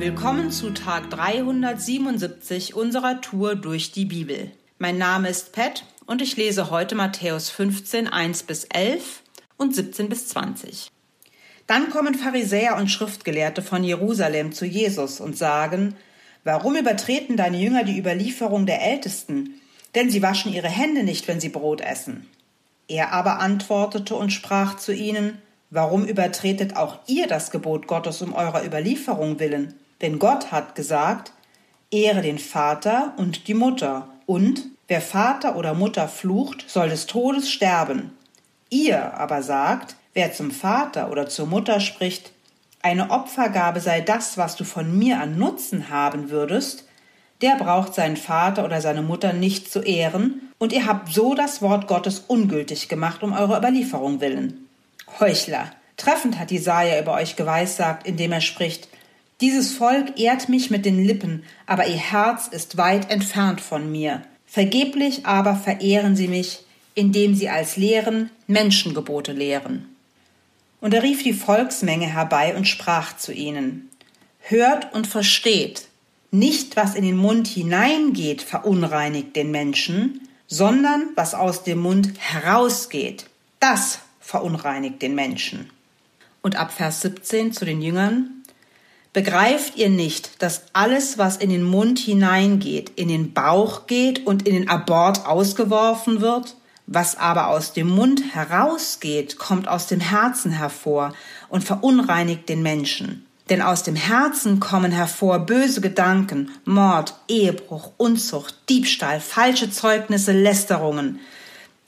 Willkommen zu Tag 377 unserer Tour durch die Bibel. Mein Name ist Pat und ich lese heute Matthäus 15, 1 bis 11 und 17 bis 20. Dann kommen Pharisäer und Schriftgelehrte von Jerusalem zu Jesus und sagen, Warum übertreten deine Jünger die Überlieferung der Ältesten? Denn sie waschen ihre Hände nicht, wenn sie Brot essen. Er aber antwortete und sprach zu ihnen, Warum übertretet auch ihr das Gebot Gottes um eurer Überlieferung willen? Denn Gott hat gesagt, Ehre den Vater und die Mutter, und wer Vater oder Mutter flucht, soll des Todes sterben. Ihr aber sagt, wer zum Vater oder zur Mutter spricht, eine Opfergabe sei das, was du von mir an Nutzen haben würdest, der braucht seinen Vater oder seine Mutter nicht zu ehren, und ihr habt so das Wort Gottes ungültig gemacht um eure Überlieferung willen. Heuchler, treffend hat Jesaja über euch geweissagt, indem er spricht, dieses Volk ehrt mich mit den Lippen, aber ihr Herz ist weit entfernt von mir. Vergeblich aber verehren sie mich, indem sie als Lehren Menschengebote lehren. Und er rief die Volksmenge herbei und sprach zu ihnen, Hört und versteht, nicht was in den Mund hineingeht, verunreinigt den Menschen, sondern was aus dem Mund herausgeht, das verunreinigt den Menschen. Und ab Vers 17 zu den Jüngern, Begreift ihr nicht, dass alles, was in den Mund hineingeht, in den Bauch geht und in den Abort ausgeworfen wird? Was aber aus dem Mund herausgeht, kommt aus dem Herzen hervor und verunreinigt den Menschen. Denn aus dem Herzen kommen hervor böse Gedanken, Mord, Ehebruch, Unzucht, Diebstahl, falsche Zeugnisse, Lästerungen.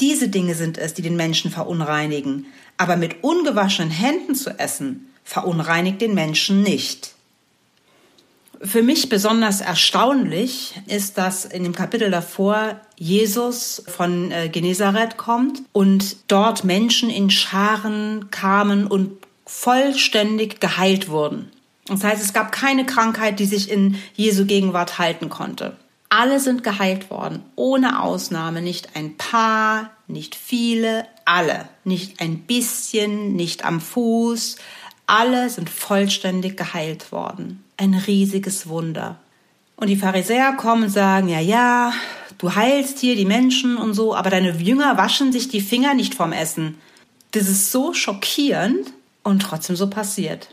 Diese Dinge sind es, die den Menschen verunreinigen. Aber mit ungewaschenen Händen zu essen, verunreinigt den Menschen nicht. Für mich besonders erstaunlich ist, dass in dem Kapitel davor Jesus von äh, Genezareth kommt und dort Menschen in Scharen kamen und vollständig geheilt wurden. Das heißt, es gab keine Krankheit, die sich in Jesu Gegenwart halten konnte. Alle sind geheilt worden, ohne Ausnahme, nicht ein paar, nicht viele, alle, nicht ein bisschen, nicht am Fuß, alle sind vollständig geheilt worden ein riesiges Wunder. Und die Pharisäer kommen und sagen, ja, ja, du heilst hier die Menschen und so, aber deine Jünger waschen sich die Finger nicht vom Essen. Das ist so schockierend und trotzdem so passiert.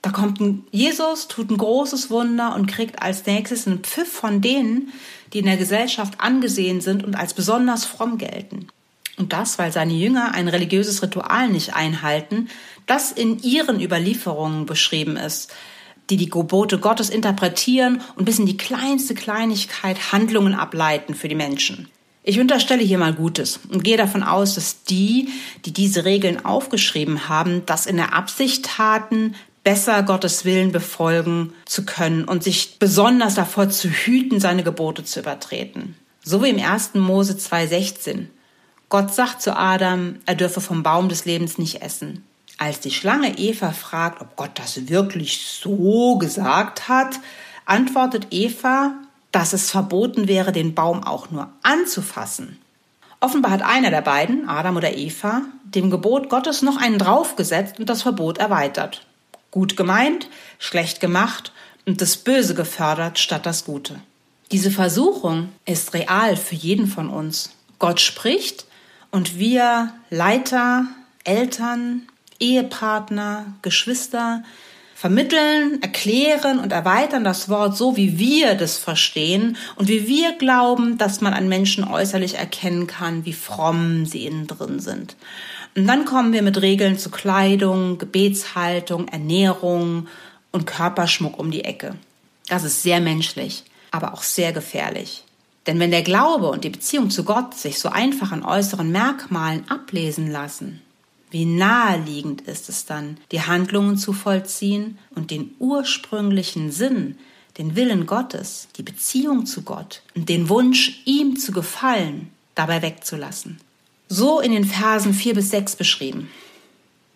Da kommt ein Jesus, tut ein großes Wunder und kriegt als nächstes einen Pfiff von denen, die in der Gesellschaft angesehen sind und als besonders fromm gelten. Und das, weil seine Jünger ein religiöses Ritual nicht einhalten, das in ihren Überlieferungen beschrieben ist, die die Gebote Gottes interpretieren und bis in die kleinste Kleinigkeit Handlungen ableiten für die Menschen. Ich unterstelle hier mal Gutes und gehe davon aus, dass die, die diese Regeln aufgeschrieben haben, das in der Absicht taten, besser Gottes Willen befolgen zu können und sich besonders davor zu hüten, seine Gebote zu übertreten. So wie im 1. Mose 2,16. Gott sagt zu Adam, er dürfe vom Baum des Lebens nicht essen. Als die Schlange Eva fragt, ob Gott das wirklich so gesagt hat, antwortet Eva, dass es verboten wäre, den Baum auch nur anzufassen. Offenbar hat einer der beiden, Adam oder Eva, dem Gebot Gottes noch einen draufgesetzt und das Verbot erweitert. Gut gemeint, schlecht gemacht und das Böse gefördert statt das Gute. Diese Versuchung ist real für jeden von uns. Gott spricht und wir Leiter, Eltern, Ehepartner, Geschwister vermitteln, erklären und erweitern das Wort so, wie wir das verstehen und wie wir glauben, dass man an Menschen äußerlich erkennen kann, wie fromm sie innen drin sind. Und dann kommen wir mit Regeln zu Kleidung, Gebetshaltung, Ernährung und Körperschmuck um die Ecke. Das ist sehr menschlich, aber auch sehr gefährlich. Denn wenn der Glaube und die Beziehung zu Gott sich so einfach an äußeren Merkmalen ablesen lassen, wie naheliegend ist es dann, die Handlungen zu vollziehen und den ursprünglichen Sinn, den Willen Gottes, die Beziehung zu Gott und den Wunsch, ihm zu gefallen, dabei wegzulassen. So in den Versen 4 bis 6 beschrieben.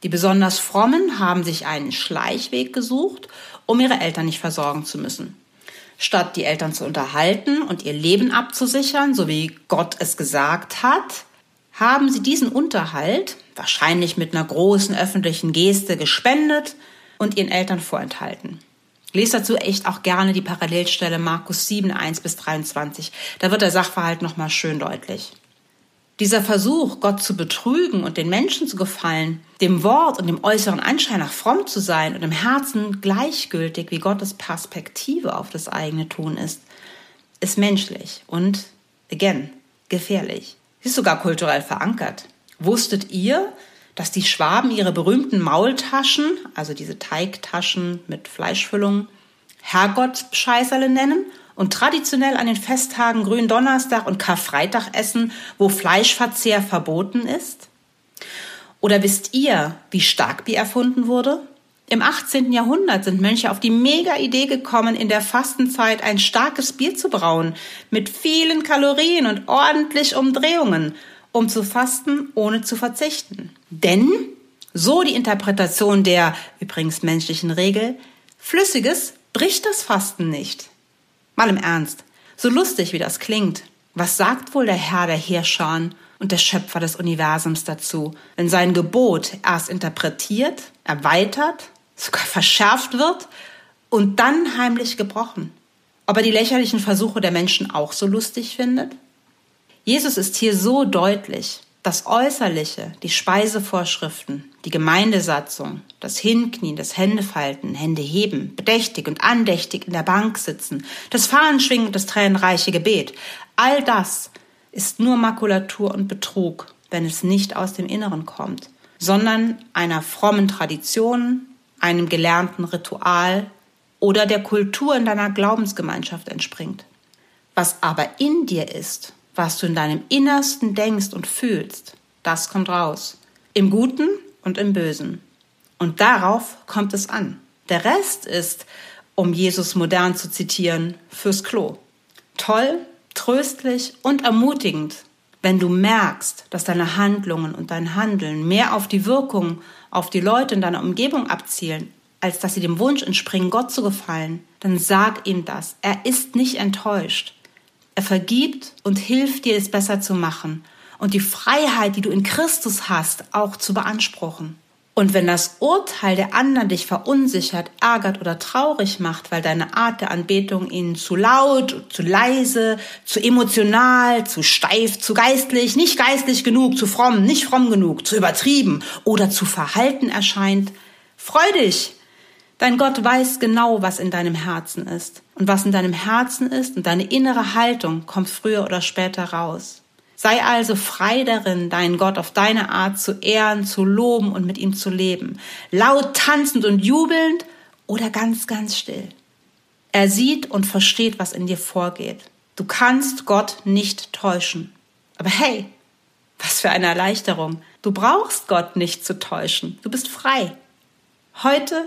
Die besonders Frommen haben sich einen Schleichweg gesucht, um ihre Eltern nicht versorgen zu müssen. Statt die Eltern zu unterhalten und ihr Leben abzusichern, so wie Gott es gesagt hat, haben sie diesen Unterhalt, wahrscheinlich mit einer großen öffentlichen Geste, gespendet und ihren Eltern vorenthalten. Lest dazu echt auch gerne die Parallelstelle Markus 7, 1 bis 23. Da wird der Sachverhalt nochmal schön deutlich. Dieser Versuch, Gott zu betrügen und den Menschen zu gefallen, dem Wort und dem äußeren Anschein nach fromm zu sein und im Herzen gleichgültig, wie Gottes Perspektive auf das eigene Tun ist, ist menschlich und, again, gefährlich. Sie ist sogar kulturell verankert. Wusstet ihr, dass die Schwaben ihre berühmten Maultaschen, also diese Teigtaschen mit Fleischfüllung, Herrgottsscheißerle nennen und traditionell an den Festtagen Gründonnerstag und Karfreitag essen, wo Fleischverzehr verboten ist? Oder wisst ihr, wie Starkbier erfunden wurde? Im 18. Jahrhundert sind Mönche auf die mega Idee gekommen, in der Fastenzeit ein starkes Bier zu brauen, mit vielen Kalorien und ordentlich Umdrehungen, um zu fasten, ohne zu verzichten. Denn, so die Interpretation der übrigens menschlichen Regel, Flüssiges bricht das Fasten nicht. Mal im Ernst, so lustig wie das klingt, was sagt wohl der Herr der Heerscharen und der Schöpfer des Universums dazu, wenn sein Gebot erst interpretiert, erweitert, sogar verschärft wird und dann heimlich gebrochen? Ob er die lächerlichen Versuche der Menschen auch so lustig findet? Jesus ist hier so deutlich, das Äußerliche, die Speisevorschriften, die Gemeindesatzung, das Hinknien, das Händefalten, Hände heben, bedächtig und andächtig in der Bank sitzen, das Fahnenschwingen und das tränenreiche Gebet, all das ist nur Makulatur und Betrug, wenn es nicht aus dem Inneren kommt, sondern einer frommen Tradition, einem gelernten Ritual oder der Kultur in deiner Glaubensgemeinschaft entspringt. Was aber in dir ist, was du in deinem Innersten denkst und fühlst, das kommt raus. Im Guten und im Bösen. Und darauf kommt es an. Der Rest ist, um Jesus modern zu zitieren, fürs Klo. Toll, tröstlich und ermutigend, wenn du merkst, dass deine Handlungen und dein Handeln mehr auf die Wirkung auf die Leute in deiner Umgebung abzielen, als dass sie dem Wunsch entspringen, Gott zu gefallen, dann sag ihm das. Er ist nicht enttäuscht. Er vergibt und hilft dir, es besser zu machen und die Freiheit, die du in Christus hast, auch zu beanspruchen. Und wenn das Urteil der anderen dich verunsichert, ärgert oder traurig macht, weil deine Art der Anbetung ihnen zu laut, zu leise, zu emotional, zu steif, zu geistlich, nicht geistlich genug, zu fromm, nicht fromm genug, zu übertrieben oder zu verhalten erscheint, freu dich, Dein Gott weiß genau, was in deinem Herzen ist. Und was in deinem Herzen ist und deine innere Haltung kommt früher oder später raus. Sei also frei darin, deinen Gott auf deine Art zu ehren, zu loben und mit ihm zu leben. Laut tanzend und jubelnd oder ganz, ganz still. Er sieht und versteht, was in dir vorgeht. Du kannst Gott nicht täuschen. Aber hey, was für eine Erleichterung. Du brauchst Gott nicht zu täuschen. Du bist frei. Heute